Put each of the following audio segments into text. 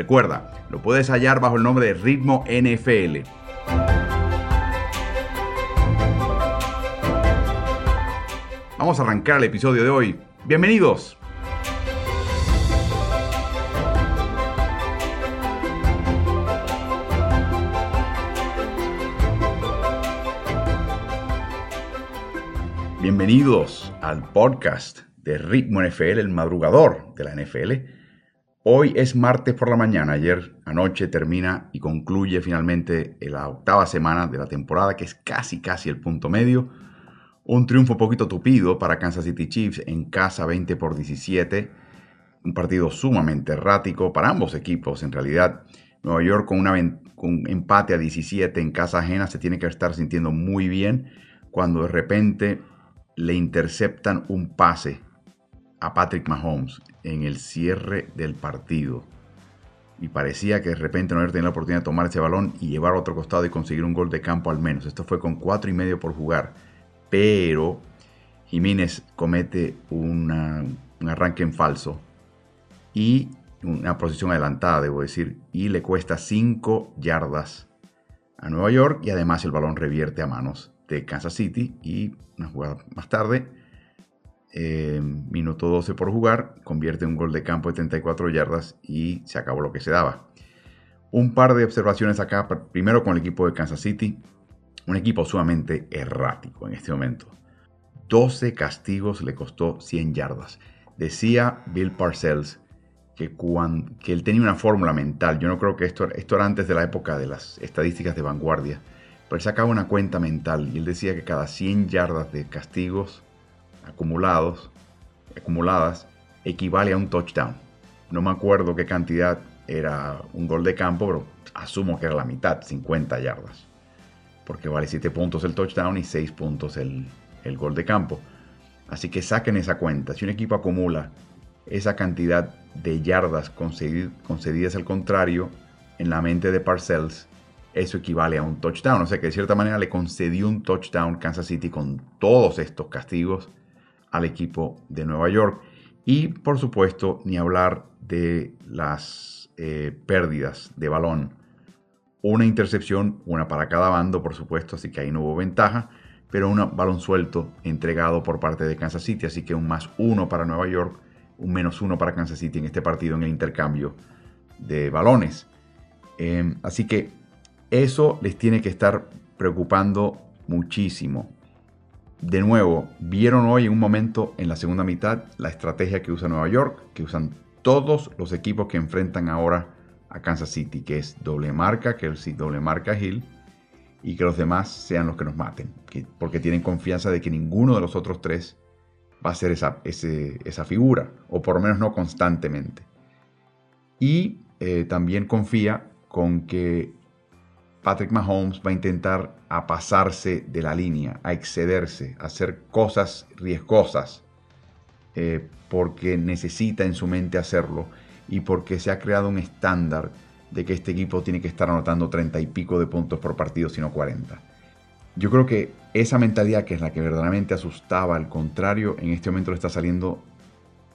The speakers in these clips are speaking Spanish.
Recuerda, lo puedes hallar bajo el nombre de Ritmo NFL. Vamos a arrancar el episodio de hoy. Bienvenidos. Bienvenidos al podcast de Ritmo NFL, el madrugador de la NFL. Hoy es martes por la mañana, ayer anoche termina y concluye finalmente la octava semana de la temporada, que es casi casi el punto medio. Un triunfo poquito tupido para Kansas City Chiefs en casa 20 por 17. Un partido sumamente errático para ambos equipos en realidad. Nueva York con, con un empate a 17 en casa ajena se tiene que estar sintiendo muy bien cuando de repente le interceptan un pase a Patrick Mahomes en el cierre del partido. Y parecía que de repente no había tenido la oportunidad de tomar ese balón y llevar a otro costado y conseguir un gol de campo al menos. Esto fue con cuatro y medio por jugar. Pero Jiménez comete un arranque en falso y una posición adelantada, debo decir, y le cuesta 5 yardas a Nueva York y además el balón revierte a manos de Kansas City y una jugada más tarde eh, minuto 12 por jugar, convierte un gol de campo de 34 yardas y se acabó lo que se daba. Un par de observaciones acá, primero con el equipo de Kansas City, un equipo sumamente errático en este momento. 12 castigos le costó 100 yardas. Decía Bill Parcells que, que él tenía una fórmula mental. Yo no creo que esto, esto era antes de la época de las estadísticas de vanguardia, pero él sacaba una cuenta mental y él decía que cada 100 yardas de castigos acumulados, acumuladas equivale a un touchdown. No me acuerdo qué cantidad era un gol de campo, pero asumo que era la mitad, 50 yardas. Porque vale 7 puntos el touchdown y 6 puntos el, gol de campo. Así que saquen esa cuenta. Si un equipo acumula esa cantidad de yardas concedidas al contrario, en la mente de Parcells, eso equivale a un touchdown. O sea que de cierta manera le concedió un touchdown Kansas City con todos estos castigos al equipo de Nueva York. Y por supuesto, ni hablar de las eh, pérdidas de balón. Una intercepción, una para cada bando, por supuesto, así que ahí no hubo ventaja, pero un balón suelto entregado por parte de Kansas City, así que un más uno para Nueva York, un menos uno para Kansas City en este partido en el intercambio de balones. Em, así que eso les tiene que estar preocupando muchísimo de nuevo, vieron hoy en un momento en la segunda mitad la estrategia que usa Nueva York, que usan todos los equipos que enfrentan ahora a Kansas City, que es doble marca, que es doble marca Hill, y que los demás sean los que nos maten, porque tienen confianza de que ninguno de los otros tres va a ser esa, esa figura, o por lo menos no constantemente. Y eh, también confía con que Patrick Mahomes va a intentar a pasarse de la línea, a excederse, a hacer cosas riesgosas, eh, porque necesita en su mente hacerlo y porque se ha creado un estándar de que este equipo tiene que estar anotando 30 y pico de puntos por partido, sino 40. Yo creo que esa mentalidad, que es la que verdaderamente asustaba, al contrario, en este momento le está saliendo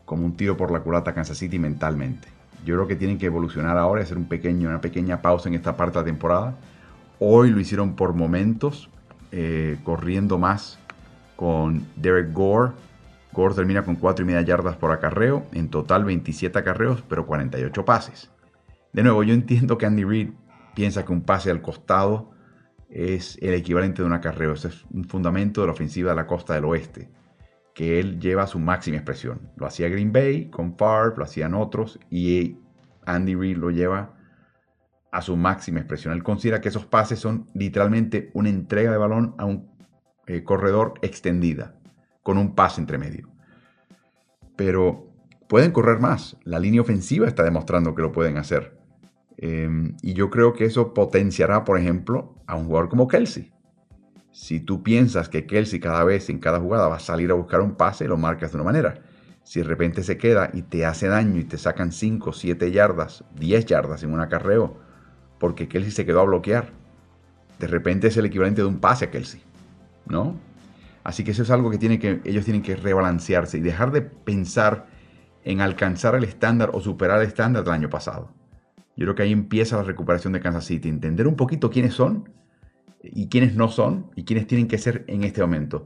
como un tiro por la culata a Kansas City mentalmente. Yo creo que tienen que evolucionar ahora y hacer un pequeño, una pequeña pausa en esta parte de la temporada Hoy lo hicieron por momentos, eh, corriendo más con Derek Gore. Gore termina con 4 y media yardas por acarreo, en total 27 acarreos, pero 48 pases. De nuevo, yo entiendo que Andy Reid piensa que un pase al costado es el equivalente de un acarreo. Ese es un fundamento de la ofensiva de la costa del oeste, que él lleva a su máxima expresión. Lo hacía Green Bay con Favre, lo hacían otros, y Andy Reid lo lleva a su máxima expresión. Él considera que esos pases son literalmente una entrega de balón a un eh, corredor extendida, con un pase entre medio. Pero pueden correr más. La línea ofensiva está demostrando que lo pueden hacer. Em, y yo creo que eso potenciará, por ejemplo, a un jugador como Kelsey. Si tú piensas que Kelsey cada vez en cada jugada va a salir a buscar un pase, lo marcas de una manera. Si de repente se queda y te hace daño y te sacan 5, 7 yardas, 10 yardas en un acarreo, porque Kelsey se quedó a bloquear, de repente es el equivalente de un pase a Kelsey, ¿no? Así que eso es algo que, tiene que ellos tienen que rebalancearse y dejar de pensar en alcanzar el estándar o superar el estándar del año pasado. Yo creo que ahí empieza la recuperación de Kansas City, entender un poquito quiénes son y quiénes no son y quiénes tienen que ser en este momento.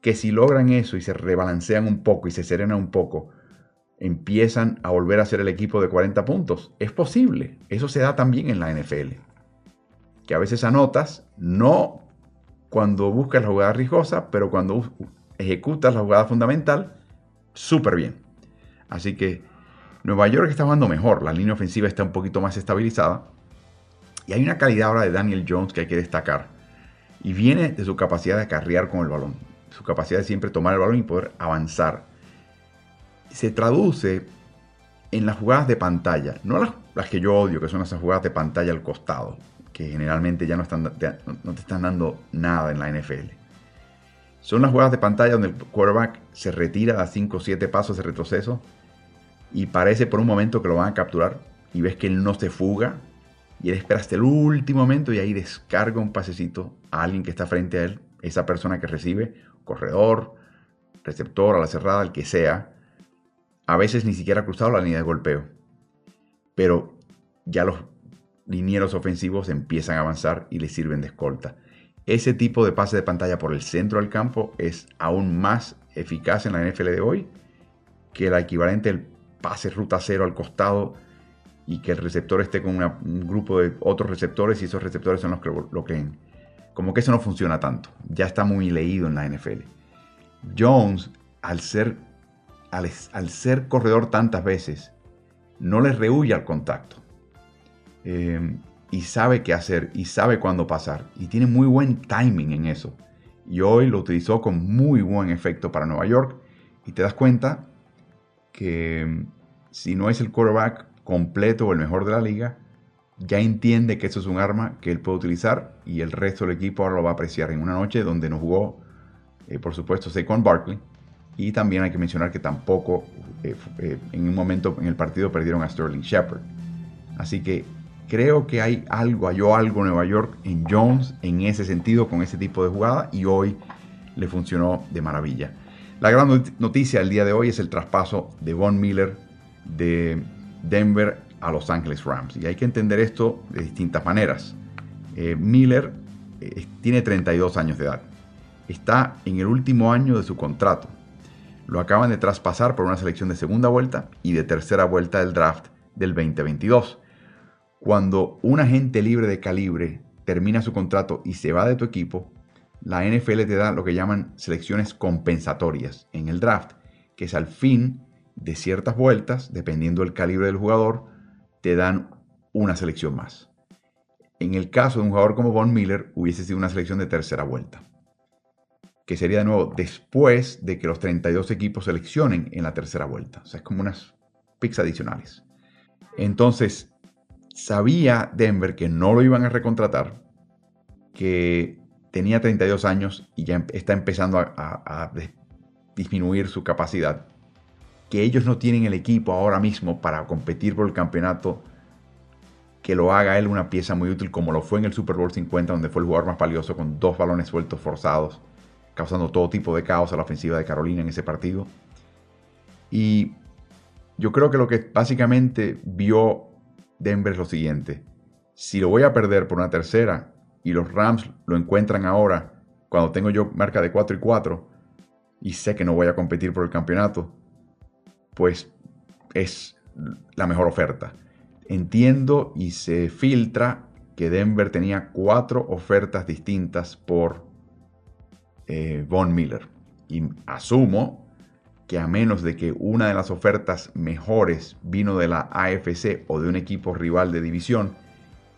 Que si logran eso y se rebalancean un poco y se serenan un poco, empiezan a volver a ser el equipo de 40 puntos. Es posible, eso se da también en la NFL. Que a veces anotas, no cuando buscas la jugada rijosa, pero cuando ejecutas la jugada fundamental, súper bien. Así que Nueva York está jugando mejor, la línea ofensiva está un poquito más estabilizada. Y hay una calidad ahora de Daniel Jones que hay que destacar. Y viene de su capacidad de acarrear con el balón, su capacidad de siempre tomar el balón y poder avanzar. Se traduce en las jugadas de pantalla, no las, las que yo odio, que son esas jugadas de pantalla al costado, que generalmente ya no, están, no te están dando nada en la NFL. Son las jugadas de pantalla donde el quarterback se retira a 5 o 7 pasos de retroceso y parece por un momento que lo van a capturar y ves que él no se fuga y él espera hasta el último momento y ahí descarga un pasecito a alguien que está frente a él, esa persona que recibe, corredor, receptor, a la cerrada, el que sea, a veces ni siquiera ha cruzado la línea de golpeo. Pero ya los linieros ofensivos empiezan a avanzar y le sirven de escolta. Ese tipo de pase de pantalla por el centro del campo es aún más eficaz en la NFL de hoy que el equivalente del pase ruta cero al costado y que el receptor esté con un grupo de otros receptores y esos receptores son los que lo creen. Como que eso no funciona tanto. Ya está muy leído en la NFL. Jones, al ser, al, ser corredor tantas veces, no le rehuye al contacto. Eh, y sabe qué hacer y sabe cuándo pasar. Y tiene muy buen timing en eso. Y hoy lo utilizó con muy buen efecto para Nueva York. Y te das cuenta que mm, si no es el quarterback completo o el mejor de la liga, ya entiende que eso es un arma que él puede utilizar y el resto del equipo ahora lo va a apreciar en una noche donde no jugó, eh, por supuesto, Saquon Barkley. Y también hay que mencionar que tampoco eh, eh, en un momento en el partido perdieron a Sterling Shepard. Así que creo que hay algo, halló algo Nueva York en Jones en ese sentido, con ese tipo de jugada, y hoy le funcionó de maravilla. La gran noticia del día de hoy es el traspaso de Von Miller de Denver a Los Angeles Rams. Y hay que entender esto de distintas maneras. Eh, Miller tiene 32 años de edad. Está en el último año de su contrato. Lo acaban de traspasar por una selección de segunda vuelta y de tercera vuelta del draft del 2022. Cuando un agente libre de calibre termina su contrato y se va de tu equipo, la NFL te da lo que llaman selecciones compensatorias en el draft, que es al fin de ciertas vueltas, dependiendo del calibre del jugador, te dan una selección más. En el caso de un jugador como Von Miller, hubiese sido una selección de tercera vuelta, que sería de nuevo después de que los 32 equipos seleccionen en la tercera vuelta. O sea, es como unas picks adicionales. Entonces, sabía Denver que no lo iban a recontratar, que tenía 32 años y ya está empezando a, disminuir su capacidad, que ellos no tienen el equipo ahora mismo para competir por el campeonato, que lo haga él una pieza muy útil como lo fue en el Super Bowl 50, donde fue el jugador más valioso con dos balones sueltos forzados, causando todo tipo de caos a la ofensiva de Carolina en ese partido. Y yo creo que lo que básicamente vio Denver es lo siguiente. Si lo voy a perder por una tercera, y los Rams lo encuentran ahora, cuando tengo yo marca de 4 y 4 y sé que no voy a competir por el campeonato, pues es la mejor oferta. Entiendo y se filtra que Denver tenía cuatro ofertas distintas por eh, Von Miller. Y asumo que a menos de que una de las ofertas mejores vino de la AFC o de un equipo rival de división,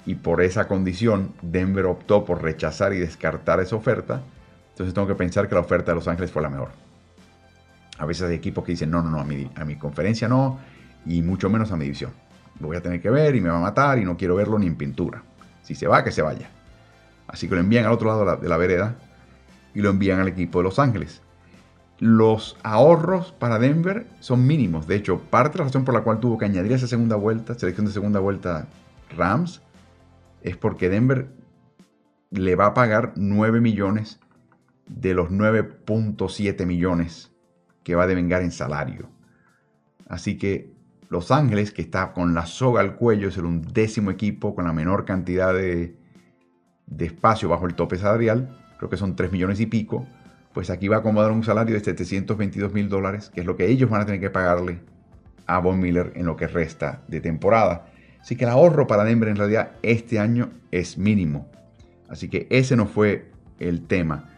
y por esa condición Denver optó por rechazar y descartar esa oferta, entonces tengo que pensar que la oferta de Los Ángeles fue la mejor. A veces hay equipos que dicen, no, no, no, a mi, a mi conferencia no, y mucho menos a mi división. lo voy a tener que ver y me va a matar y no quiero verlo ni en pintura. Si se va, que se vaya. Así que lo envían al otro lado de la, vereda y lo envían al equipo de Los Ángeles. Los ahorros para Denver son mínimos. De hecho, parte de la razón por la cual tuvo que añadir esa segunda vuelta, selección de segunda vuelta Rams, es porque Denver le va a pagar 9 millones de los 9.7 millones que va a devengar en salario. Así que Los Ángeles, que está con la soga al cuello, es el undécimo equipo con la menor cantidad de, de espacio bajo el tope salarial, creo que son 3 millones y pico, pues aquí va a acomodar un salario de 722 mil dólares, que es lo que ellos van a tener que pagarle a Von Miller en lo que resta de temporada. Así que el ahorro para Denver en realidad este año es mínimo. Así que ese no fue el tema.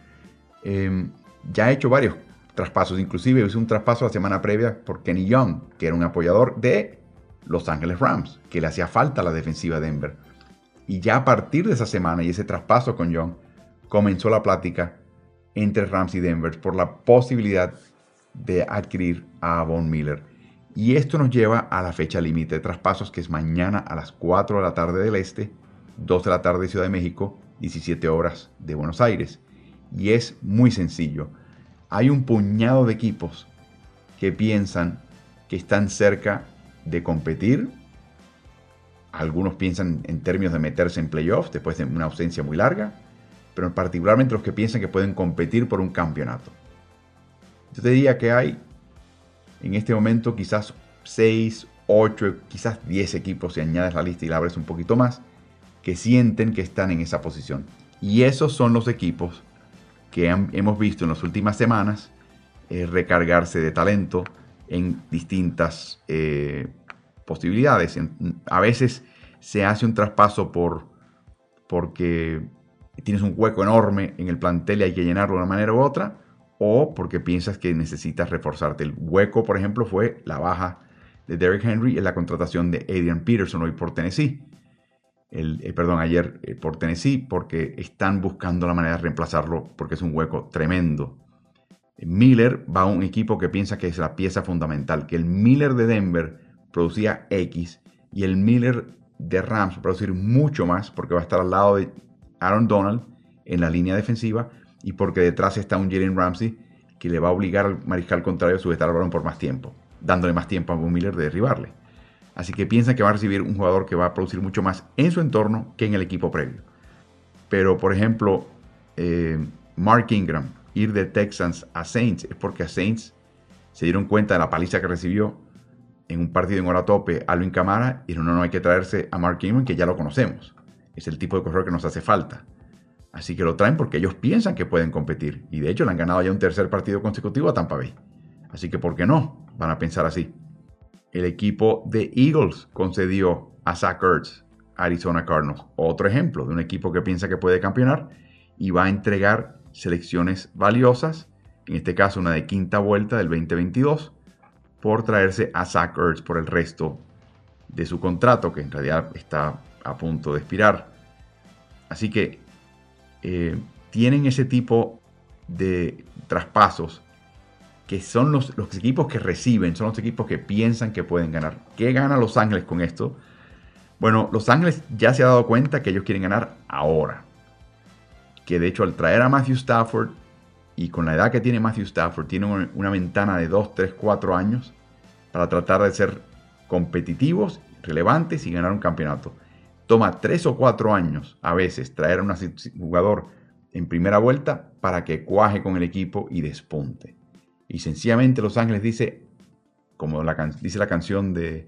Em, ya ha hecho varios traspasos, inclusive hizo un traspaso la semana previa por Kenny Young, que era un apoyador de Los Ángeles Rams, que le hacía falta a la defensiva de Denver. Y ya a partir de esa semana y ese traspaso con Young, comenzó la plática entre Rams y Denver por la posibilidad de adquirir a Von Miller. Y esto nos lleva a la fecha límite de traspasos, que es mañana a las 4 de la tarde del Este, 2 de la tarde de Ciudad de México, 17 horas de Buenos Aires. Y es muy sencillo. Hay un puñado de equipos que piensan que están cerca de competir. Algunos piensan en términos de meterse en playoffs después de una ausencia muy larga, pero particularmente los que piensan que pueden competir por un campeonato. Yo te diría que hay en este momento quizás 6, 8, quizás 10 equipos si añades la lista y la abres un poquito más, que sienten que están en esa posición. Y esos son los equipos que hemos visto en las últimas semanas eh, recargarse de talento en distintas eh, posibilidades. a veces se hace un traspaso por, porque tienes un hueco enorme en el plantel y hay que llenarlo de una manera u otra, o porque piensas que necesitas reforzarte. El hueco, por ejemplo, fue la baja de Derrick Henry en la contratación de Adrian Peterson hoy por Tennessee. El, eh, perdón, ayer eh, por Tennessee, porque están buscando la manera de reemplazarlo porque es un hueco tremendo. Miller va a un equipo que piensa que es la pieza fundamental, que el Miller de Denver producía X y el Miller de Rams va a producir mucho más porque va a estar al lado de Aaron Donald en la línea defensiva y porque detrás está un Jalen Ramsey que le va a obligar al mariscal contrario a sujetar al balón por más tiempo, dándole más tiempo a Von Miller de derribarle. Así que piensan que va a recibir un jugador que va a producir mucho más en su entorno que en el equipo previo. Pero, por ejemplo, eh, Mark Ingram, ir de Texans a Saints, es porque a Saints se dieron cuenta de la paliza que recibió en un partido en hora tope Alvin Camara y no, no hay que traerse a Mark Ingram que ya lo conocemos. Es el tipo de corredor que nos hace falta. Así que lo traen porque ellos piensan que pueden competir. Y de hecho le han ganado ya un tercer partido consecutivo a Tampa Bay. Así que ¿por qué no? Van a pensar así. El equipo de Eagles concedió a Zach Ertz Arizona Cardinals. Otro ejemplo de un equipo que piensa que puede campeonar y va a entregar selecciones valiosas, en este caso una de quinta vuelta del 2022, por traerse a Zach Ertz por el resto de su contrato, que en realidad está a punto de expirar. Así que eh, tienen ese tipo de traspasos que son los, los, equipos que reciben, son los equipos que piensan que pueden ganar. ¿Qué gana Los Ángeles con esto? Bueno, Los Ángeles ya se ha dado cuenta que ellos quieren ganar ahora. Que de hecho al traer a Matthew Stafford y con la edad que tiene Matthew Stafford, tiene una ventana de 2, 3, 4 años para tratar de ser competitivos, relevantes y ganar un campeonato toma tres o cuatro años a veces traer a un jugador en primera vuelta para que cuaje con el equipo y despunte. Y sencillamente Los Ángeles dice, como dice la canción de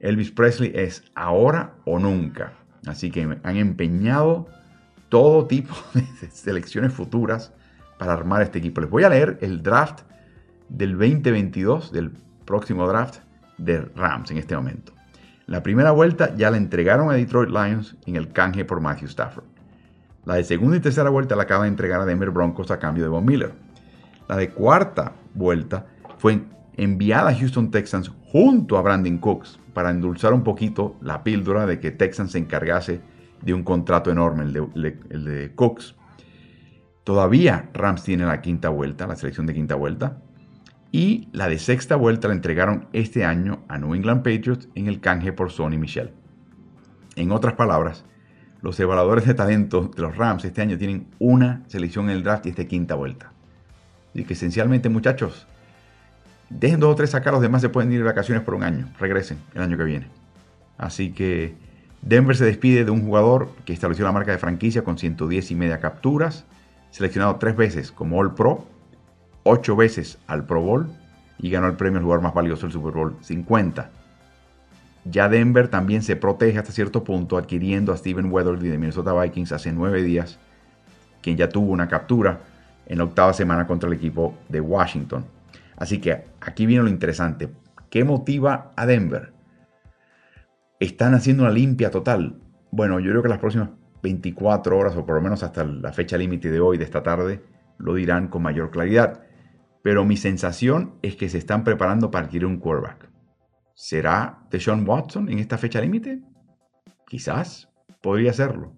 Elvis Presley, es ahora o nunca. Así que han empeñado todo tipo de selecciones futuras para armar este equipo. Les voy a leer el draft del 2022, del próximo draft de Rams en este momento. La primera vuelta ya la entregaron a Detroit Lions en el canje por Matthew Stafford. La de segunda y tercera vuelta la acaba de entregar a Denver Broncos a cambio de Von Miller. La de cuarta vuelta fue enviada a Houston Texans junto a Brandon Cooks para endulzar un poquito la píldora de que Texans se encargase de un contrato enorme, de, el de Cooks. Todavía Rams tiene la quinta vuelta, la selección de quinta vuelta. Y la de sexta vuelta la entregaron este año a New England Patriots en el canje por Sonny Michel. En otras palabras, los evaluadores de talento de los Rams este año tienen una selección en el draft y esta quinta vuelta. Así que esencialmente, muchachos, dejen dos o tres acá, los demás se pueden ir de vacaciones por un año. Regresen el año que viene. Así que Denver se despide de un jugador que estableció la marca de franquicia con 110 y media capturas, seleccionado tres veces como All Pro, ocho veces al Pro Bowl y ganó el premio al jugador más valioso del Super Bowl 50. Ya Denver también se protege hasta cierto punto adquiriendo a Steven Weatherly de Minnesota Vikings hace nueve días, quien ya tuvo una captura en la octava semana contra el equipo de Washington. Así que aquí viene lo interesante. ¿Qué motiva a Denver? ¿Están haciendo una limpia total? Bueno, yo creo que las próximas 24 horas o por lo menos hasta la fecha límite de hoy, de esta tarde, lo dirán con mayor claridad. Pero mi sensación es que se están preparando para adquirir un quarterback. ¿Será Deshaun Watson en esta fecha límite? Quizás, podría serlo.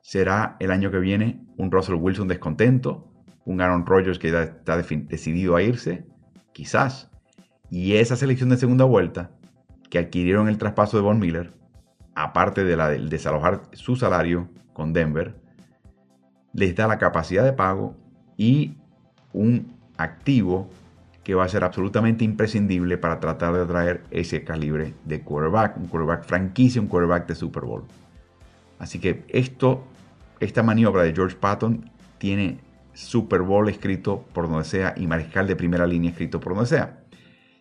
¿Será el año que viene un Russell Wilson descontento? ¿Un Aaron Rodgers que ya está decidido a irse? Quizás. Y esa selección de segunda vuelta que adquirieron el traspaso de Von Miller, aparte de la del desalojar su salario con Denver, les da la capacidad de pago y un activo que va a ser absolutamente imprescindible para tratar de atraer ese calibre de quarterback, un quarterback franquicia, un quarterback de Super Bowl. Así que esto, esta maniobra de George Patton tiene Super Bowl escrito por donde sea y mariscal de primera línea escrito por donde sea.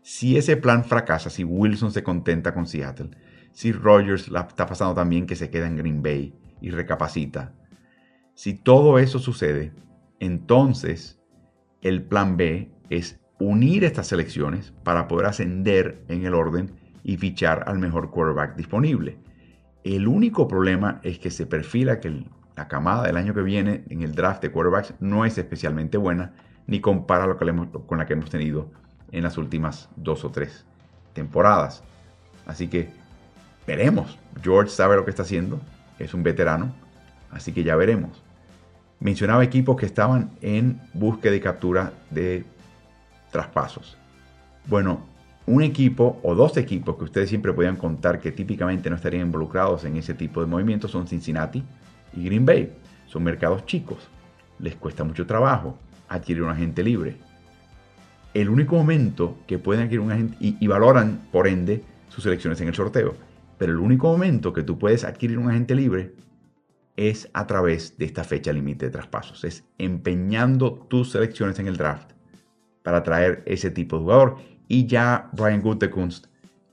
Si ese plan fracasa, si Wilson se contenta con Seattle, si Rogers la está pasando también que se queda en Green Bay y recapacita, si todo eso sucede, entonces el plan B es unir estas selecciones para poder ascender en el orden y fichar al mejor quarterback disponible. El único problema es que se perfila que la camada del año que viene en el draft de quarterbacks no es especialmente buena, ni compara lo que con la que hemos tenido en las últimas dos o tres temporadas. Así que veremos. George sabe lo que está haciendo, es un veterano, así que ya veremos. Mencionaba equipos que estaban en búsqueda y captura de traspasos. Bueno, un equipo o dos equipos que ustedes siempre podían contar que típicamente no estarían involucrados en ese tipo de movimientos son Cincinnati y Green Bay. Son mercados chicos, les cuesta mucho trabajo adquirir un agente libre el único momento que pueden adquirir un agente y, valoran, por ende, sus elecciones en el sorteo. Pero el único momento que tú puedes adquirir un agente libre es a través de esta fecha límite de traspasos. Es empeñando tus selecciones en el draft para traer ese tipo de jugador. Y ya Brian Gutekunst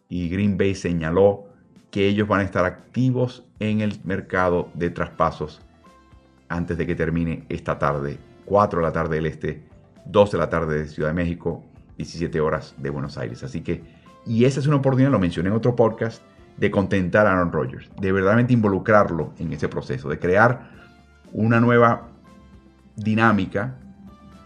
y Green Bay señaló que ellos van a estar activos en el mercado de traspasos antes de que termine esta tarde, 4 de la tarde del este 2 de la tarde de Ciudad de México, 17 horas de Buenos Aires. Así que, y esa es una oportunidad, lo mencioné en otro podcast, de contentar a Aaron Rodgers, de verdaderamente involucrarlo en ese proceso, de crear una nueva dinámica.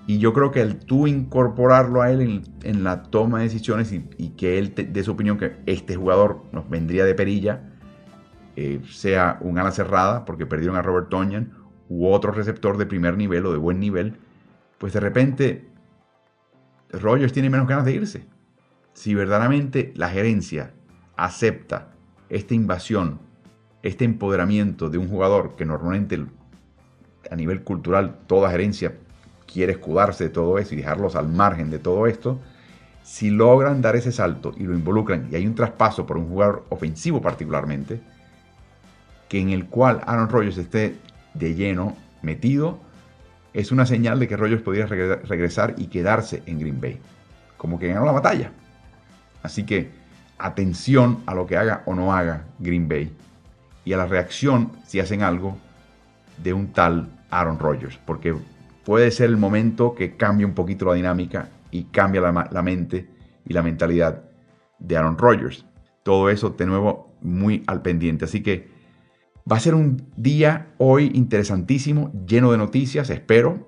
Y yo creo que el tú incorporarlo a él en, la toma de decisiones y, que él dé su opinión que este jugador nos vendría de perilla, eh, sea un ala cerrada, porque perdieron a Robert Tonyan, u otro receptor de primer nivel o de buen nivel, pues de repente Rogers tiene menos ganas de irse. Si verdaderamente la gerencia acepta esta invasión, este empoderamiento de un jugador que normalmente a nivel cultural toda gerencia quiere escudarse de todo eso y dejarlos al margen de todo esto, si logran dar ese salto y lo involucran y hay un traspaso por un jugador ofensivo particularmente, que en el cual Aaron Rodgers esté de lleno metido, es una señal de que Rogers podría regresar y quedarse en Green Bay. Como que ganó la batalla. Así que atención a lo que haga o no haga Green Bay. Y a la reacción, si hacen algo, de un tal Aaron Rodgers. Porque puede ser el momento que cambie un poquito la dinámica y cambia la, mente y la mentalidad de Aaron Rodgers. Todo eso, de nuevo, muy al pendiente. Así que Va a ser un día hoy interesantísimo, lleno de noticias, espero,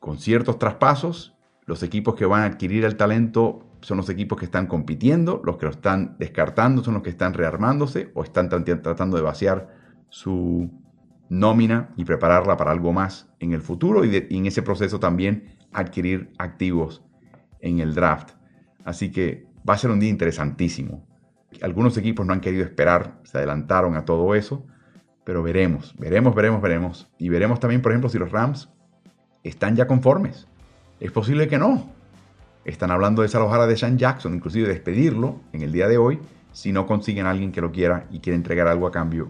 con ciertos traspasos. Los equipos que van a adquirir el talento son los equipos que están compitiendo, los que lo están descartando son los que están rearmándose o están tratando de vaciar su nómina y prepararla para algo más en el futuro y, en ese proceso también adquirir activos en el draft. Así que va a ser un día interesantísimo. Algunos equipos no han querido esperar, se adelantaron a todo eso, pero veremos, veremos, veremos, veremos. Y veremos también, por ejemplo, si los Rams están ya conformes. Es posible que no. Están hablando de desalojar a Deshaun Jackson, inclusive despedirlo en el día de hoy, si no consiguen a alguien que lo quiera y quiere entregar algo a cambio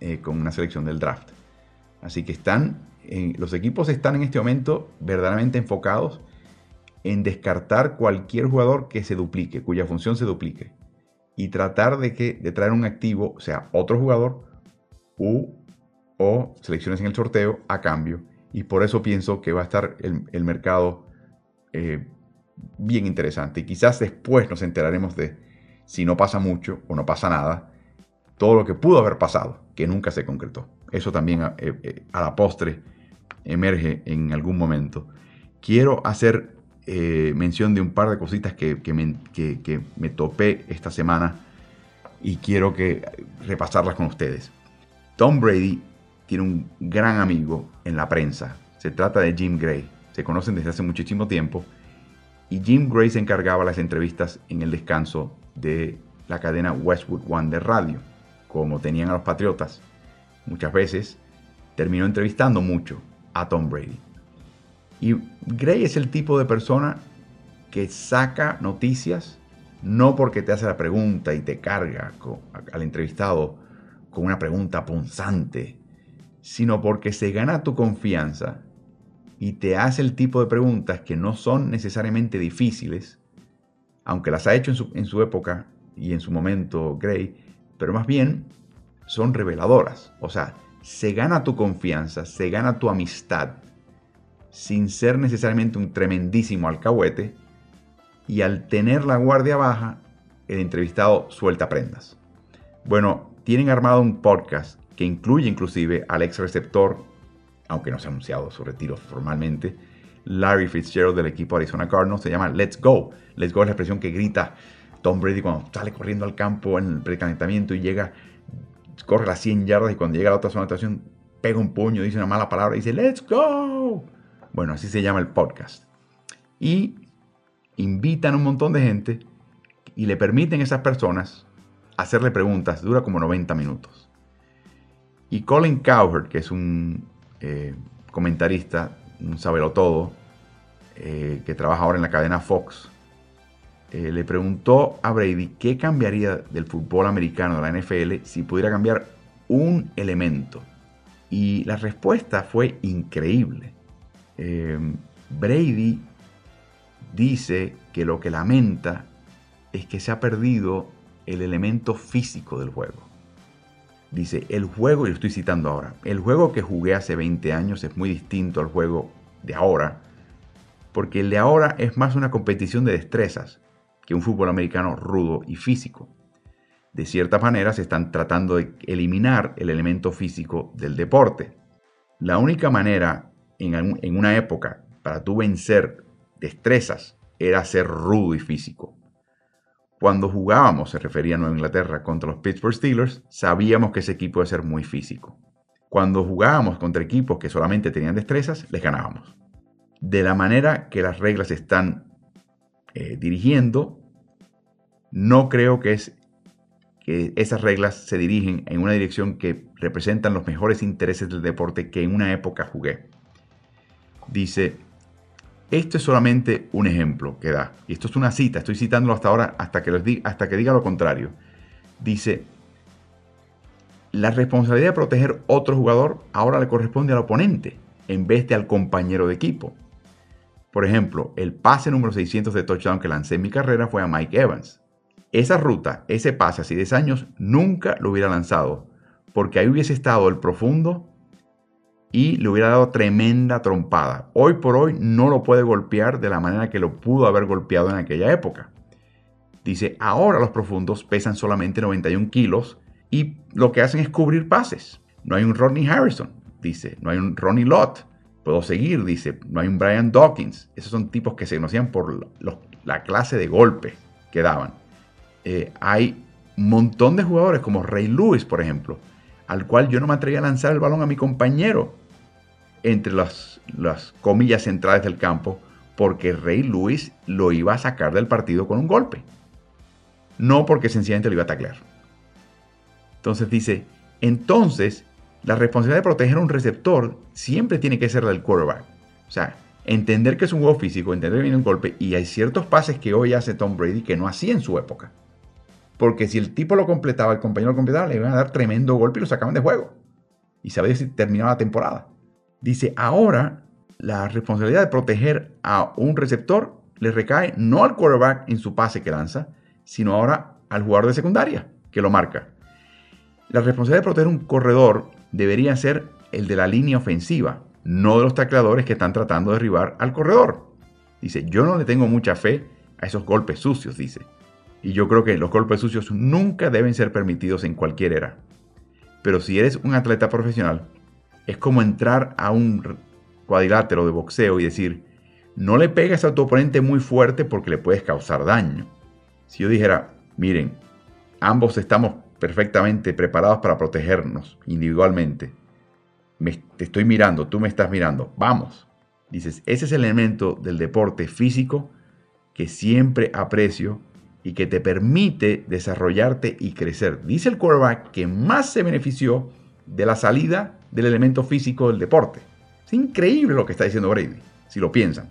eh, con una selección del draft. Así que están, los equipos están en este momento verdaderamente enfocados en descartar cualquier jugador que se duplique, cuya función se duplique, y tratar de, que, de traer un activo, sea, otro jugador, u, o selecciones en el sorteo a cambio. Y por eso pienso que va a estar el, mercado eh, bien interesante. Y quizás después nos enteraremos de si no pasa mucho o no pasa nada, todo lo que pudo haber pasado, que nunca se concretó. Eso también eh, eh, a la postre emerge en algún momento. Quiero hacer eh, mención de un par de cositas que, me, topé esta semana y quiero que repasarlas con ustedes. Tom Brady tiene un gran amigo en la prensa. Se trata de Jim Gray. Se conocen desde hace muchísimo tiempo. Y Jim Gray se encargaba las entrevistas en el descanso de la cadena Westwood One de radio, como tenían a los Patriotas. Muchas veces terminó entrevistando mucho a Tom Brady. Y Gray es el tipo de persona que saca noticias no porque te hace la pregunta y te carga al entrevistado con una pregunta punzante, sino porque se gana tu confianza y te hace el tipo de preguntas que no son necesariamente difíciles, aunque las ha hecho en su, en su época y en su momento Gray, pero más bien son reveladoras. O sea, se gana tu confianza, se gana tu amistad sin ser necesariamente un tremendísimo alcahuete, y al tener la guardia baja, el entrevistado suelta prendas. Bueno, tienen armado un podcast que incluye inclusive al ex receptor, aunque no se ha anunciado su retiro formalmente, Larry Fitzgerald del equipo Arizona Cardinals, se llama Let's Go. Let's Go es la expresión que grita Tom Brady cuando sale corriendo al campo en el precalentamiento y llega, corre las 100 yardas y cuando llega a la otra zona de actuación pega un puño, dice una mala palabra y dice Let's Go. Bueno, así se llama el podcast. Y invitan a un montón de gente y le permiten a esas personas hacerle preguntas. Dura como 90 minutos. Y Colin Cowherd, que es un eh, comentarista, un sabelo todo, eh, que trabaja ahora en la cadena Fox, eh, le preguntó a Brady qué cambiaría del fútbol americano de la NFL si pudiera cambiar un elemento. Y la respuesta fue increíble. Em, Brady dice que lo que lamenta es que se ha perdido el elemento físico del juego. Dice, el juego, y lo estoy citando ahora, el juego que jugué hace 20 años es muy distinto al juego de ahora, porque el de ahora es más una competición de destrezas que un fútbol americano rudo y físico. De cierta manera se están tratando de eliminar el elemento físico del deporte. La única manera en, una época para tú vencer destrezas era ser rudo y físico. Cuando jugábamos, se refería a Nueva Inglaterra, contra los Pittsburgh Steelers, sabíamos que ese equipo iba a ser muy físico. Cuando jugábamos contra equipos que solamente tenían destrezas, les ganábamos. De la manera que las reglas están eh, dirigiendo, no creo que, es, que esas reglas se dirigen en una dirección que representan los mejores intereses del deporte que en una época jugué dice, esto es solamente un ejemplo que da, y esto es una cita, estoy citándolo hasta ahora hasta que, diga, hasta que diga lo contrario. Dice, la responsabilidad de proteger otro jugador ahora le corresponde al oponente en vez de al compañero de equipo. Por ejemplo, el pase número 600 de touchdown que lancé en mi carrera fue a Mike Evans. Esa ruta, ese pase hace 10 años, nunca lo hubiera lanzado, porque ahí hubiese estado el profundo y le hubiera dado tremenda trompada. Hoy por hoy no lo puede golpear de la manera que lo pudo haber golpeado en aquella época. Dice, ahora los profundos pesan solamente 91 kilos y lo que hacen es cubrir pases. No hay un Rodney Harrison, dice, no hay un Ronnie Lott. Puedo seguir, dice, no hay un Brian Dawkins. Esos son tipos que se conocían por la clase de golpe que daban. Eh, hay un montón de jugadores como Ray Lewis, por ejemplo, al cual yo no me atrevía a lanzar el balón a mi compañero entre las, comillas centrales del campo porque Rey Lewis lo iba a sacar del partido con un golpe. No porque sencillamente lo iba a taclear. Entonces dice, entonces la responsabilidad de proteger a un receptor siempre tiene que ser del quarterback. O sea, entender que es un juego físico, entender que viene un golpe y hay ciertos pases que hoy hace Tom Brady que no hacía en su época. Porque si el tipo lo completaba, el compañero lo completaba, le iban a dar tremendo golpe y lo sacaban de juego. Y sabía si terminaba la temporada. Dice, ahora la responsabilidad de proteger a un receptor le recae no al quarterback en su pase que lanza, sino ahora al jugador de secundaria que lo marca. La responsabilidad de proteger un corredor debería ser el de la línea ofensiva, no de los tacleadores que están tratando de derribar al corredor. Dice, yo no le tengo mucha fe a esos golpes sucios, dice. Y yo creo que los golpes sucios nunca deben ser permitidos en cualquier era. Pero si eres un atleta profesional, es como entrar a un cuadrilátero de boxeo y decir, no le pegas a tu oponente muy fuerte porque le puedes causar daño. Si yo dijera, miren, ambos estamos perfectamente preparados para protegernos individualmente, te estoy mirando, tú me estás mirando, vamos. Dices, ese es el elemento del deporte físico que siempre aprecio y que te permite desarrollarte y crecer. Dice el quarterback que más se benefició de la salida del elemento físico del deporte. Es increíble lo que está diciendo Brady, si lo piensan.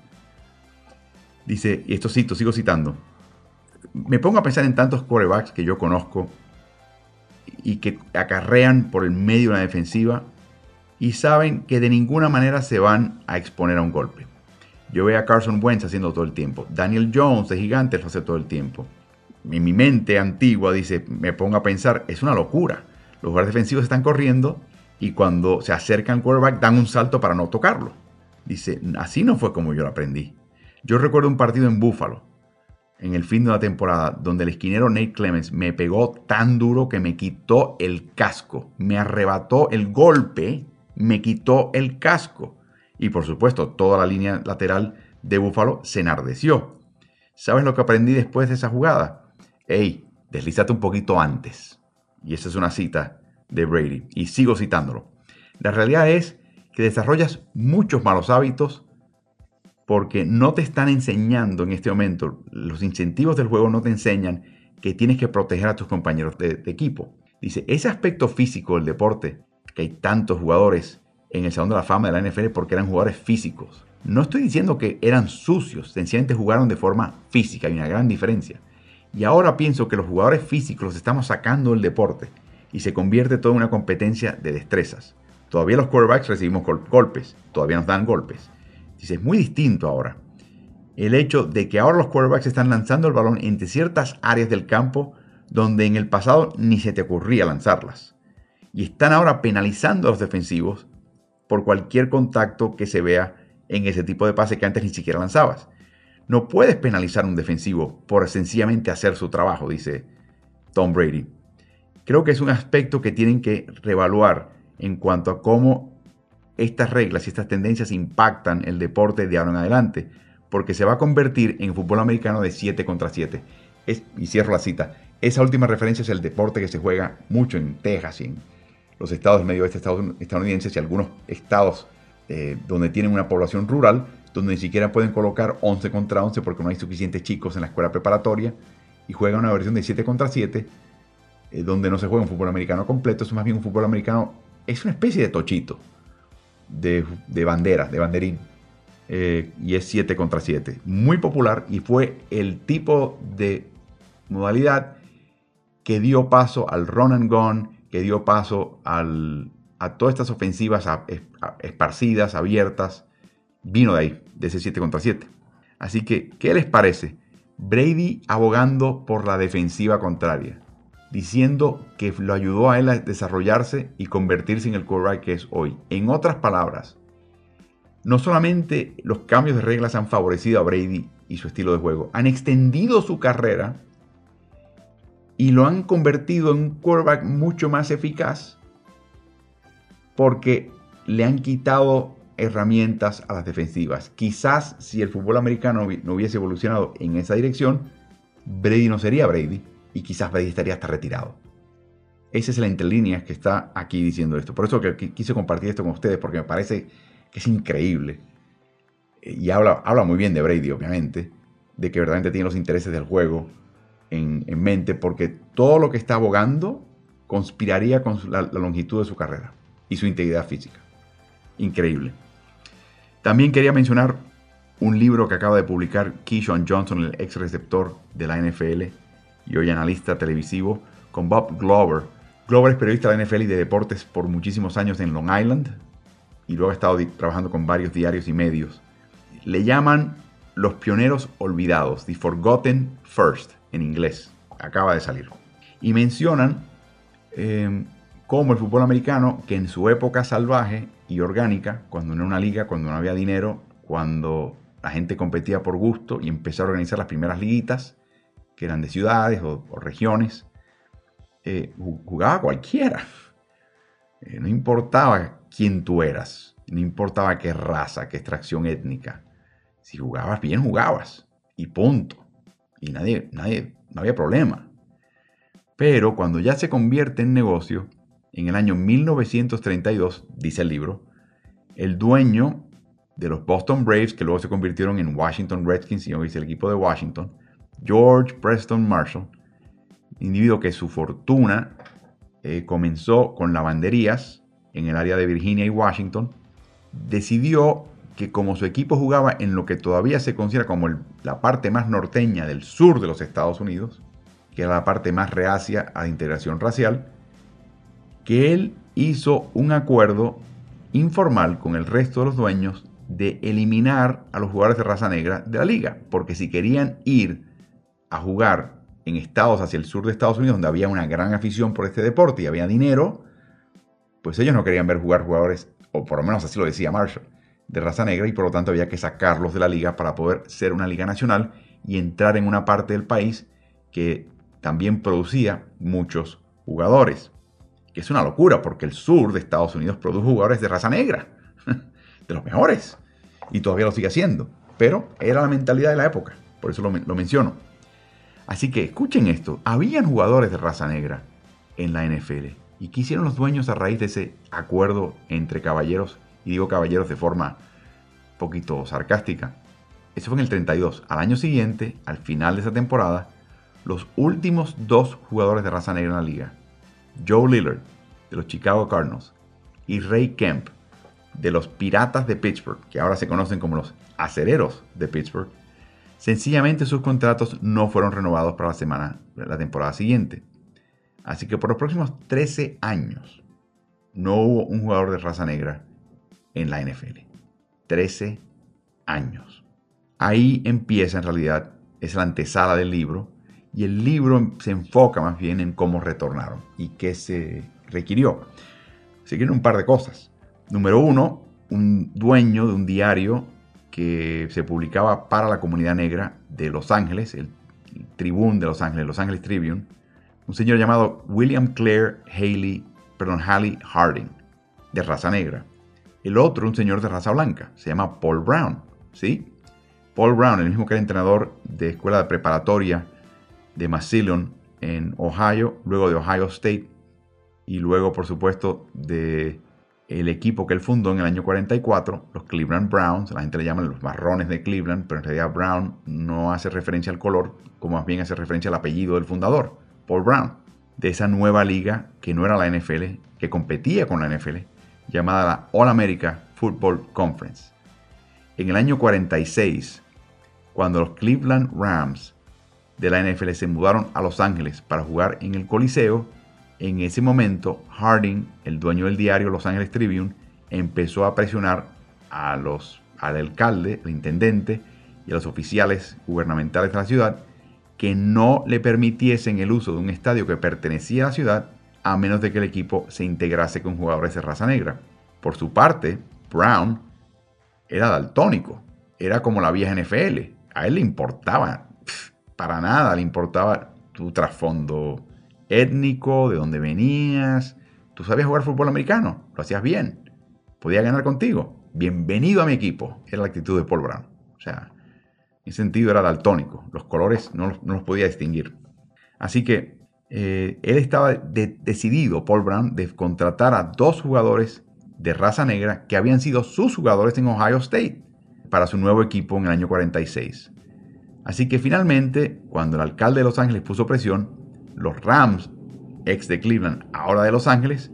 Dice, y esto cito, sigo citando. Me pongo a pensar en tantos quarterbacks que yo conozco y que acarrean por el medio de la defensiva y saben que de ninguna manera se van a exponer a un golpe. Yo veo a Carson Wentz haciendo todo el tiempo. Daniel Jones de Gigantes lo hace todo el tiempo. En mi mente antigua dice, me pongo a pensar, es una locura. Los jugadores defensivos están corriendo y cuando se acercan al quarterback dan un salto para no tocarlo. Dice, así no fue como yo lo aprendí. Yo recuerdo un partido en Buffalo, en el fin de la temporada, donde el esquinero Nate Clemens me pegó tan duro que me quitó el casco, me arrebató el golpe, me quitó el casco. Y por supuesto, toda la línea lateral de Buffalo se enardeció. ¿Sabes lo que aprendí después de esa jugada? Hey, deslízate un poquito antes. Y esa es una cita de Brady. Y sigo citándolo. La realidad es que desarrollas muchos malos hábitos porque no te están enseñando en este momento, los incentivos del juego no te enseñan que tienes que proteger a tus compañeros de, equipo. Dice, ese aspecto físico del deporte, que hay tantos jugadores en el Salón de la Fama de la NFL porque eran jugadores físicos. No estoy diciendo que eran sucios, sencillamente jugaron de forma física, hay una gran diferencia. Y ahora pienso que los jugadores físicos los estamos sacando del deporte y se convierte todo en una competencia de destrezas. Todavía los quarterbacks recibimos golpes, todavía nos dan golpes. Dice, es muy distinto ahora. El hecho de que ahora los quarterbacks están lanzando el balón entre ciertas áreas del campo donde en el pasado ni se te ocurría lanzarlas. Y están ahora penalizando a los defensivos por cualquier contacto que se vea en ese tipo de pase que antes ni siquiera lanzabas. No puedes penalizar a un defensivo por sencillamente hacer su trabajo, dice Tom Brady. Creo que es un aspecto que tienen que reevaluar en cuanto a cómo estas reglas y estas tendencias impactan el deporte de ahora en adelante, porque se va a convertir en fútbol americano de 7 contra 7. y cierro la cita. Esa última referencia es el deporte que se juega mucho en Texas y en los estados del medio oeste estadounidenses y algunos estados eh, donde tienen una población rural, donde ni siquiera pueden colocar 11 contra 11 porque no hay suficientes chicos en la escuela preparatoria y juegan una versión de 7 contra 7, eh, donde no se juega un fútbol americano completo, es más bien un fútbol americano, es una especie de tochito, de, bandera, de banderín. Eh, y es 7 contra 7. Muy popular y fue el tipo de modalidad que dio paso al run and gun, que dio paso a todas estas ofensivas esparcidas, abiertas, vino de ahí, de ese 7 contra 7. Así que, ¿qué les parece? Brady abogando por la defensiva contraria, diciendo que lo ayudó a él a desarrollarse y convertirse en el quarterback que es hoy. En otras palabras, no solamente los cambios de reglas han favorecido a Brady y su estilo de juego, han extendido su carrera y lo han convertido en un quarterback mucho más eficaz porque le han quitado herramientas a las defensivas. Quizás si el fútbol americano no hubiese evolucionado en esa dirección, Brady no sería Brady y quizás Brady estaría hasta retirado. Esa es la interlínea que está aquí diciendo esto. Por eso que quise compartir esto con ustedes porque me parece que es increíble y habla, habla muy bien de Brady, obviamente, de que verdaderamente tiene los intereses del juego en, mente, porque todo lo que está abogando conspiraría con la, longitud de su carrera y su integridad física. Increíble. También quería mencionar un libro que acaba de publicar Keyshawn Johnson, el ex receptor de la NFL y hoy analista televisivo, con Bob Glover. Glover es periodista de la NFL y de deportes por muchísimos años en Long Island y luego ha estado trabajando con varios diarios y medios. Le llaman los pioneros olvidados, The Forgotten First en inglés. Acaba de salir. Y mencionan eh, cómo el fútbol americano, que en su época salvaje y orgánica, cuando no era una liga, cuando no había dinero, cuando la gente competía por gusto y empezó a organizar las primeras liguitas, que eran de ciudades o, regiones, eh, jugaba cualquiera. Eh, no importaba quién tú eras, no importaba qué raza, qué extracción étnica. Si jugabas bien, jugabas. Y punto. Y nadie, nadie, no había problema. Pero cuando ya se convierte en negocio, en el año 1932, dice el libro, el dueño de los Boston Braves, que luego se convirtieron en Washington Redskins y hoy es el equipo de Washington, George Preston Marshall, individuo que su fortuna eh, comenzó con lavanderías en el área de Virginia y Washington, decidió que como su equipo jugaba en lo que todavía se considera como la parte más norteña del sur de los Estados Unidos, que era la parte más reacia a la integración racial, que él hizo un acuerdo informal con el resto de los dueños de eliminar a los jugadores de raza negra de la liga, porque si querían ir a jugar en estados hacia el sur de Estados Unidos, donde había una gran afición por este deporte y había dinero, pues ellos no querían ver jugar jugadores, o por lo menos así lo decía Marshall, de raza negra y por lo tanto había que sacarlos de la liga para poder ser una liga nacional y entrar en una parte del país que también producía muchos jugadores. Que es una locura porque el sur de Estados Unidos produce jugadores de raza negra, de los mejores, y todavía lo sigue haciendo. Pero era la mentalidad de la época, por eso lo, lo menciono. Así que escuchen esto, habían jugadores de raza negra en la NFL. ¿Y qué hicieron los dueños a raíz de ese acuerdo entre caballeros y digo caballeros de forma poquito sarcástica. Eso fue en el 32. Al año siguiente, al final de esa temporada, los últimos dos jugadores de raza negra en la liga, Joe Lillard, de los Chicago Cardinals, y Ray Kemp, de los Piratas de Pittsburgh, que ahora se conocen como los Acereros de Pittsburgh, sencillamente sus contratos no fueron renovados para la semana, la temporada siguiente. Así que por los próximos 13 años no hubo un jugador de raza negra en la NFL. 13 años. Ahí empieza en realidad, es la antesala del libro, y el libro se enfoca más bien en cómo retornaron y qué se requirió. Se quieren un par de cosas. Número uno, un dueño de un diario que se publicaba para la comunidad negra de Los Ángeles, el Tribune de Los Ángeles, Los Ángeles Tribune, un señor llamado William Clare Haley, perdón, Haley Harding, de raza negra. El otro, un señor de raza blanca, se llama Paul Brown, ¿sí? Paul Brown, el mismo que era entrenador de escuela de preparatoria de Massillon en Ohio, luego de Ohio State y luego, por supuesto, de el equipo que él fundó en el año 44, los Cleveland Browns, la gente le llama los marrones de Cleveland, pero en realidad Brown no hace referencia al color, como más bien hace referencia al apellido del fundador, Paul Brown, de esa nueva liga que no era la NFL, que competía con la NFL, llamada la All America Football Conference. En el año 46, cuando los Cleveland Rams de la NFL se mudaron a Los Ángeles para jugar en el Coliseo, en ese momento Harding, el dueño del diario Los Ángeles Tribune, empezó a presionar a los, al alcalde, al intendente y a los oficiales gubernamentales de la ciudad que no le permitiesen el uso de un estadio que pertenecía a la ciudad a menos de que el equipo se integrase con jugadores de raza negra. Por su parte, Brown era daltónico, era como la vieja NFL. A él le importaba, para nada le importaba tu trasfondo étnico, de dónde venías. Tú sabías jugar fútbol americano, lo hacías bien, podía ganar contigo. Bienvenido a mi equipo, era la actitud de Paul Brown. O sea, en sentido era daltónico, los colores no los, no los podía distinguir. Así que eh, él estaba decidido, Paul Brown, de contratar a dos jugadores de raza negra que habían sido sus jugadores en Ohio State. para su nuevo equipo en el año 46. Así que finalmente, cuando el alcalde de Los Ángeles puso presión, los Rams, ex de Cleveland, ahora de Los Ángeles,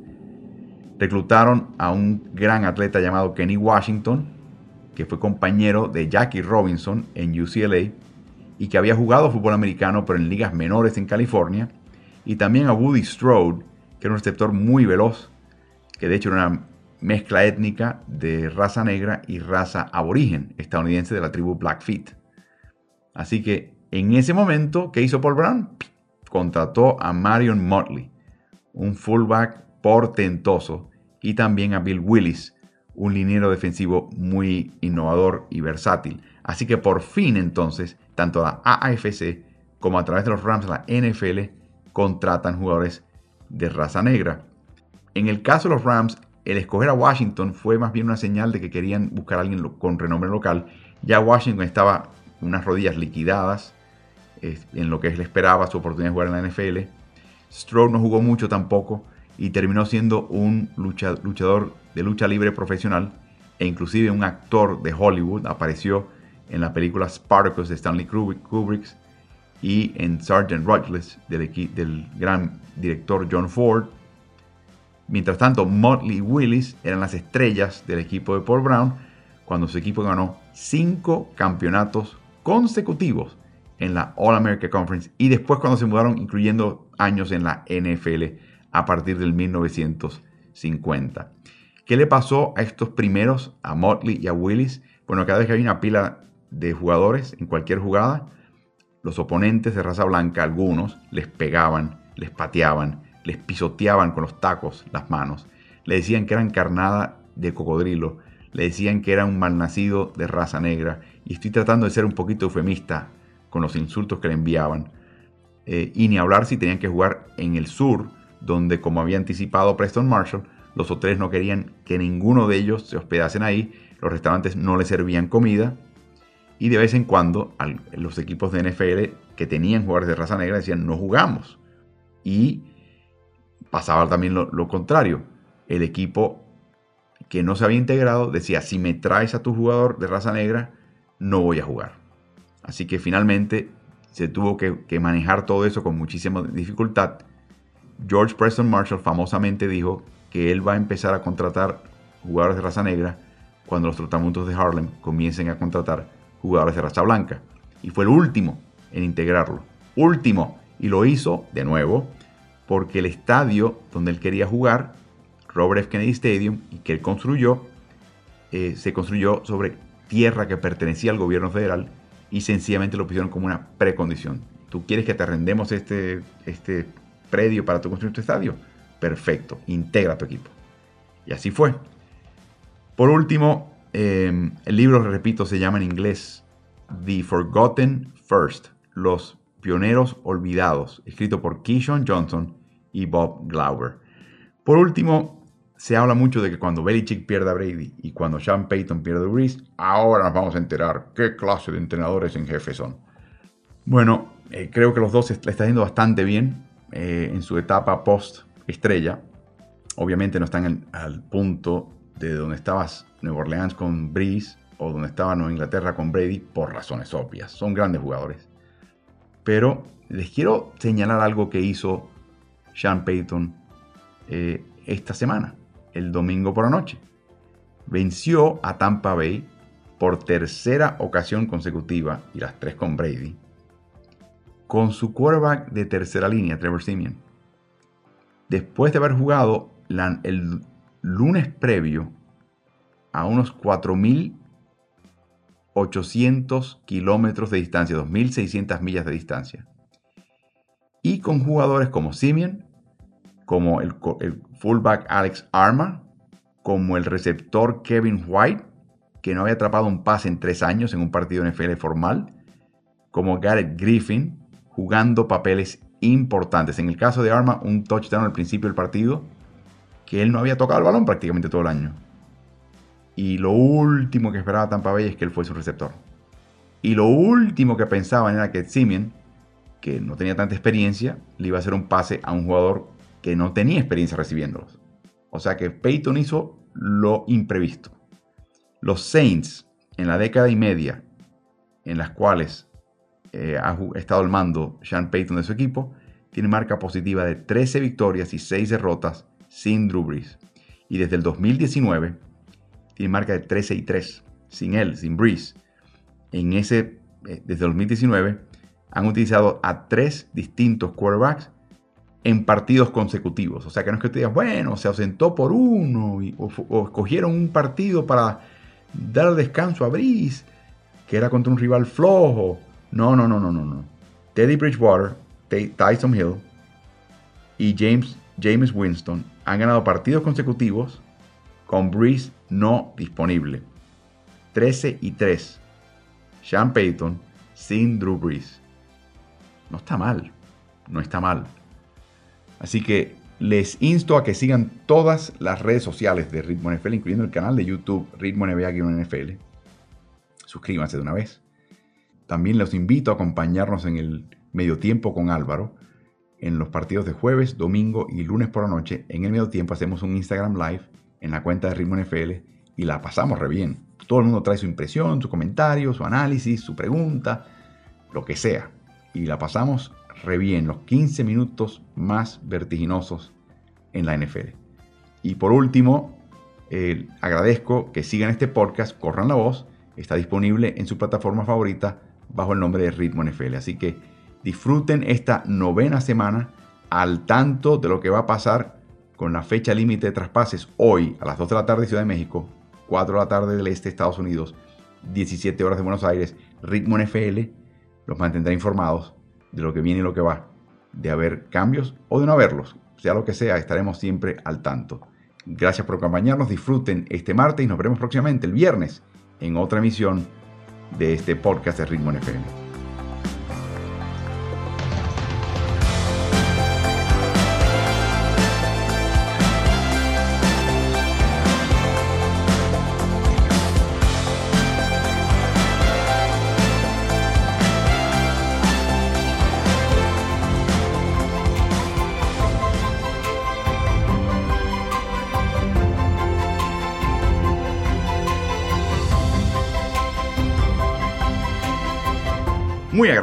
reclutaron a un gran atleta llamado Kenny Washington, que fue compañero de Jackie Robinson en UCLA y que había jugado fútbol americano pero en ligas menores en California, y también a Woody Strode, que era un receptor muy veloz, que de hecho era una mezcla étnica de raza negra y raza aborigen estadounidense de la tribu Blackfeet. Así que en ese momento, ¿qué hizo Paul Brown? Contrató a Marion Motley, un fullback portentoso, y también a Bill Willis, un liniero defensivo muy innovador y versátil. Así que por fin entonces, tanto la AFC como a través de los Rams, la NFL, contratan jugadores de raza negra. En el caso de los Rams, el escoger a Washington fue más bien una señal de que querían buscar a alguien con renombre local. Ya Washington estaba unas rodillas liquidadas en lo que él esperaba su oportunidad de jugar en la NFL. Stroud no jugó mucho tampoco y terminó siendo un luchador de lucha libre profesional e inclusive un actor de Hollywood. Apareció en la película Spartacus de Stanley Kubrick y en Sergeant Rutledge del, del gran director John Ford. Mientras tanto, Motley Willis eran las estrellas del equipo de Paul Brown cuando su equipo ganó cinco campeonatos consecutivos en la All America Conference y después cuando se mudaron, incluyendo años en la NFL a partir del 1950. ¿Qué le pasó a estos primeros, a Motley y a Willis? Bueno, cada vez que había una pila de jugadores en cualquier jugada, los oponentes de raza blanca, algunos, les pegaban, les pateaban, les pisoteaban con los tacos las manos, le decían que eran carnada de cocodrilo, le decían que era un malnacido de raza negra, y estoy tratando de ser un poquito eufemista con los insultos que le enviaban. Eh, y ni hablar si tenían que jugar en el sur, donde como había anticipado Preston Marshall, los hoteles no querían que ninguno de ellos se hospedasen ahí, los restaurantes no les servían comida, y de vez en cuando los equipos de NFL que tenían jugadores de raza negra decían no jugamos. Y pasaba también lo, contrario. El equipo que no se había integrado decía si me traes a tu jugador de raza negra, no voy a jugar. Así que finalmente se tuvo que, manejar todo eso con muchísima dificultad. George Preston Marshall famosamente dijo que él va a empezar a contratar jugadores de raza negra cuando los tratamientos de Harlem comiencen a contratar jugadores de raza blanca. Y fue el último en integrarlo. Último. Y lo hizo, de nuevo, porque el estadio donde él quería jugar, Robert F. Kennedy Stadium, y que él construyó, eh, se construyó sobre tierra que pertenecía al gobierno federal y sencillamente lo pusieron como una precondición. ¿Tú quieres que te arrendemos este, este predio para tu construir tu estadio? Perfecto, integra tu equipo. Y así fue. Por último, Em, el libro, repito, se llama en inglés The Forgotten First, Los Pioneros Olvidados, escrito por Keyshawn Johnson y Bob Glauber. Por último, se habla mucho de que cuando Belichick pierde a Brady y cuando Sean Payton pierde a Breeze, ahora nos vamos a enterar qué clase de entrenadores en jefe son. Bueno, eh, creo que los dos le están yendo bastante bien eh, en su etapa post estrella. Obviamente no están al punto de donde estabas Nueva Orleans con Breeze o donde estaba Nueva Inglaterra con Brady por razones obvias. Son grandes jugadores. Pero les quiero señalar algo que hizo Sean Payton eh, esta semana, el domingo por la noche. Venció a Tampa Bay por tercera ocasión consecutiva, y las tres con Brady, con su quarterback de tercera línea, Trevor Simeon. Después de haber jugado el lunes previo a unos 4.800 kilómetros de distancia, 2.600 millas de distancia. Y con jugadores como Simeon, como el, fullback Alex Arma, como el receptor Kevin White, que no había atrapado un pase en tres años en un partido NFL formal, como Garrett Griffin, jugando papeles importantes. En el caso de Arma, un touchdown al principio del partido, que él no había tocado el balón prácticamente todo el año. Y lo último que esperaba Tampa Bay es que él fuese un receptor. Y lo último que pensaban era que Simeon, que no tenía tanta experiencia, le iba a hacer un pase a un jugador que no tenía experiencia recibiéndolos. O sea que Peyton hizo lo imprevisto. Los Saints, en la década y media en las cuales eh, ha estado al mando Sean Payton de su equipo, tiene marca positiva de 13 victorias y 6 derrotas sin Drew Brees. Y desde el 2019 tiene marca de 13 y 3 sin él, sin Brees. En ese, eh, desde 2019 han utilizado a tres distintos quarterbacks en partidos consecutivos. O sea que no es que te digas, bueno, se ausentó por uno o, escogieron un partido para dar descanso a Breeze, que era contra un rival flojo. No, no, no, no, no, no. Teddy Bridgewater, Tyson Hill y James, James Winston han ganado partidos consecutivos con Breeze no disponible. 13 y 3. Sean Payton sin Drew Brees. No está mal. No está mal. Así que les insto a que sigan todas las redes sociales de Ritmo NFL, incluyendo el canal de YouTube Ritmo NBA-NFL. Suscríbanse de una vez. También los invito a acompañarnos en el medio tiempo con Álvaro en los partidos de jueves, domingo y lunes por la noche. En el medio tiempo hacemos un Instagram Live en la cuenta de Ritmo NFL y la pasamos re bien. Todo el mundo trae su impresión, su comentario, su análisis, su pregunta, lo que sea. Y la pasamos re los 15 minutos más vertiginosos en la NFL. Y por último, eh, agradezco que sigan este podcast, corran la voz, está disponible en su plataforma favorita bajo el nombre de Ritmo NFL. Así que disfruten esta novena semana al tanto de lo que va a pasar con la fecha límite de traspases hoy a las 2 de la tarde Ciudad de México, 4 de la tarde del este Estados Unidos, 17 horas de Buenos Aires, Ritmo NFL los mantendrá informados de lo que viene y lo que va, de haber cambios o de no haberlos. Sea lo que sea, estaremos siempre al tanto. Gracias por acompañarnos, disfruten este martes y nos veremos próximamente el viernes en otra emisión de este podcast de Ritmo NFL. Muy